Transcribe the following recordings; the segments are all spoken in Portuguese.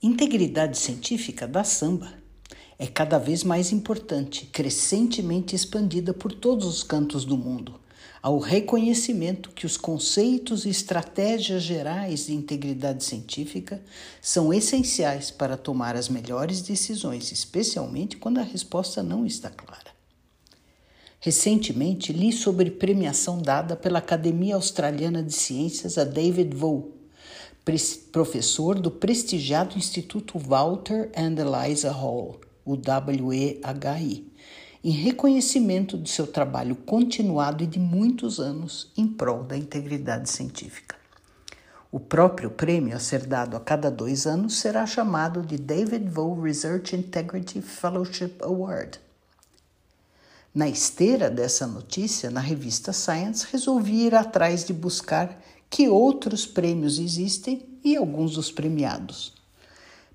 Integridade científica da samba é cada vez mais importante, crescentemente expandida por todos os cantos do mundo, ao reconhecimento que os conceitos e estratégias gerais de integridade científica são essenciais para tomar as melhores decisões, especialmente quando a resposta não está clara. Recentemente li sobre premiação dada pela Academia Australiana de Ciências a David Vaux, professor do prestigiado Instituto Walter and Eliza Hall, o WEHI, em reconhecimento de seu trabalho continuado e de muitos anos em prol da integridade científica. O próprio prêmio, a ser dado a cada dois anos, será chamado de David Vaux Research Integrity Fellowship Award. Na esteira dessa notícia, na revista Science, resolvi ir atrás de buscar que outros prêmios existem e alguns dos premiados.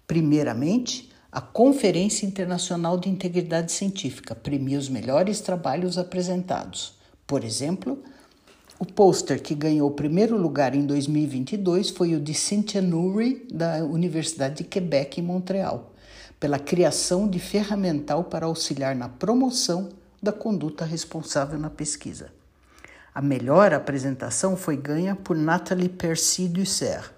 Primeiramente, a Conferência Internacional de Integridade Científica premia os melhores trabalhos apresentados. Por exemplo, o pôster que ganhou o primeiro lugar em 2022 foi o de Cynthia Nuri, da Universidade de Quebec, em Montreal, pela criação de ferramental para auxiliar na promoção da conduta responsável na pesquisa. A melhor apresentação foi ganha por Nathalie Percy Dusser,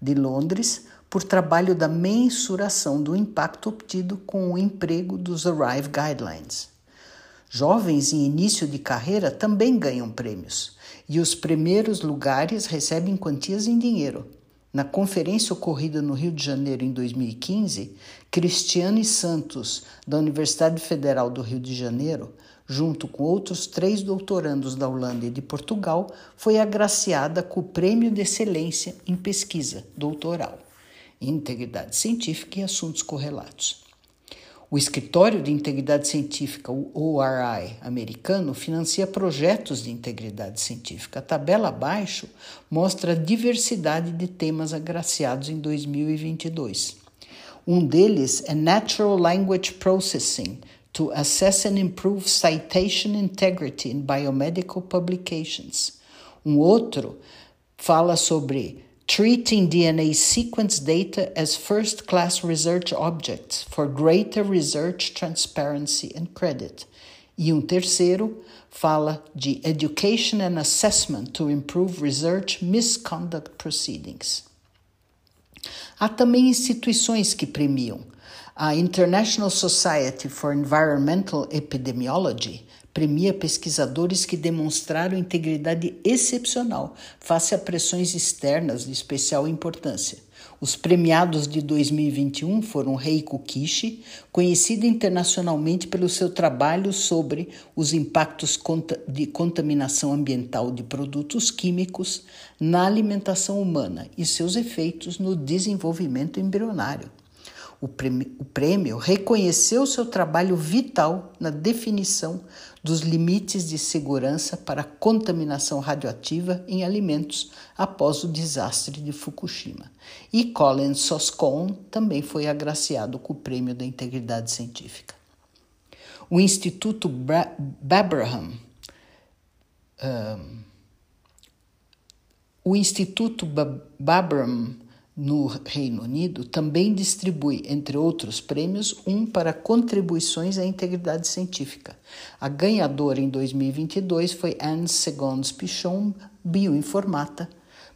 de Londres, por trabalho da mensuração do impacto obtido com o emprego dos Arrive Guidelines. Jovens em início de carreira também ganham prêmios, e os primeiros lugares recebem quantias em dinheiro. Na conferência ocorrida no Rio de Janeiro em 2015, Cristiane Santos, da Universidade Federal do Rio de Janeiro, junto com outros três doutorandos da Holanda e de Portugal, foi agraciada com o Prêmio de Excelência em Pesquisa Doutoral, Integridade Científica e Assuntos Correlatos. O Escritório de Integridade Científica, o ORI americano, financia projetos de integridade científica. A tabela abaixo mostra a diversidade de temas agraciados em 2022. Um deles é Natural Language Processing, to assess and improve citation integrity in biomedical publications. Um outro fala sobre treating DNA sequence data as first class research objects for greater research transparency and credit. E um terceiro fala de education and assessment to improve research misconduct proceedings. Há também instituições que premiam. A International Society for Environmental Epidemiology premia pesquisadores que demonstraram integridade excepcional face a pressões externas de especial importância. Os premiados de 2021 foram Reiko Kishi, conhecido internacionalmente pelo seu trabalho sobre os impactos de contaminação ambiental de produtos químicos na alimentação humana e seus efeitos no desenvolvimento embrionário. O prêmio, o prêmio reconheceu seu trabalho vital na definição dos limites de segurança para contaminação radioativa em alimentos após o desastre de Fukushima. E Colin Soscon também foi agraciado com o Prêmio da Integridade Científica. O Instituto Bra Babraham um, o Instituto Babraham no Reino Unido, também distribui, entre outros prêmios, um para contribuições à integridade científica. A ganhadora em 2022 foi Anne Segons Pichon, bioinformata,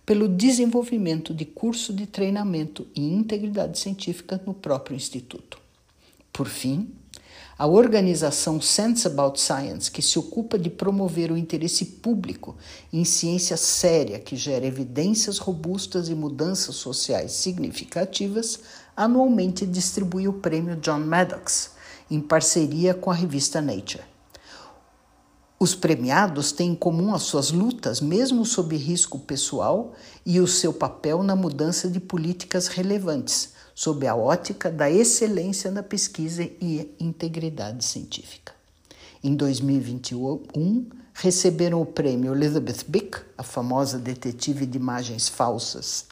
pelo desenvolvimento de curso de treinamento em integridade científica no próprio instituto. Por fim, a organização Sense About Science, que se ocupa de promover o interesse público em ciência séria que gera evidências robustas e mudanças sociais significativas, anualmente distribui o prêmio John Maddox, em parceria com a revista Nature. Os premiados têm em comum as suas lutas, mesmo sob risco pessoal, e o seu papel na mudança de políticas relevantes, sob a ótica da excelência na pesquisa e integridade científica. Em 2021, receberam o prêmio Elizabeth Bick, a famosa detetive de imagens falsas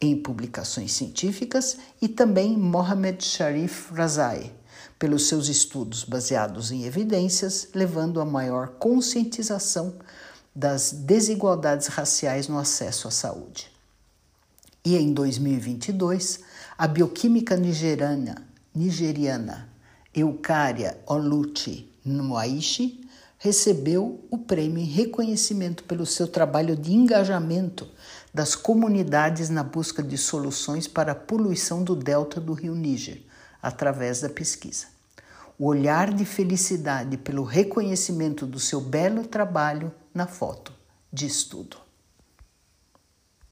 em publicações científicas, e também Mohamed Sharif Razai, pelos seus estudos baseados em evidências, levando a maior conscientização das desigualdades raciais no acesso à saúde. E em 2022, a bioquímica nigeriana, nigeriana Eucaria Oluchi Nwaishi recebeu o prêmio em reconhecimento pelo seu trabalho de engajamento das comunidades na busca de soluções para a poluição do delta do rio Níger, através da pesquisa. O olhar de felicidade pelo reconhecimento do seu belo trabalho na foto diz tudo.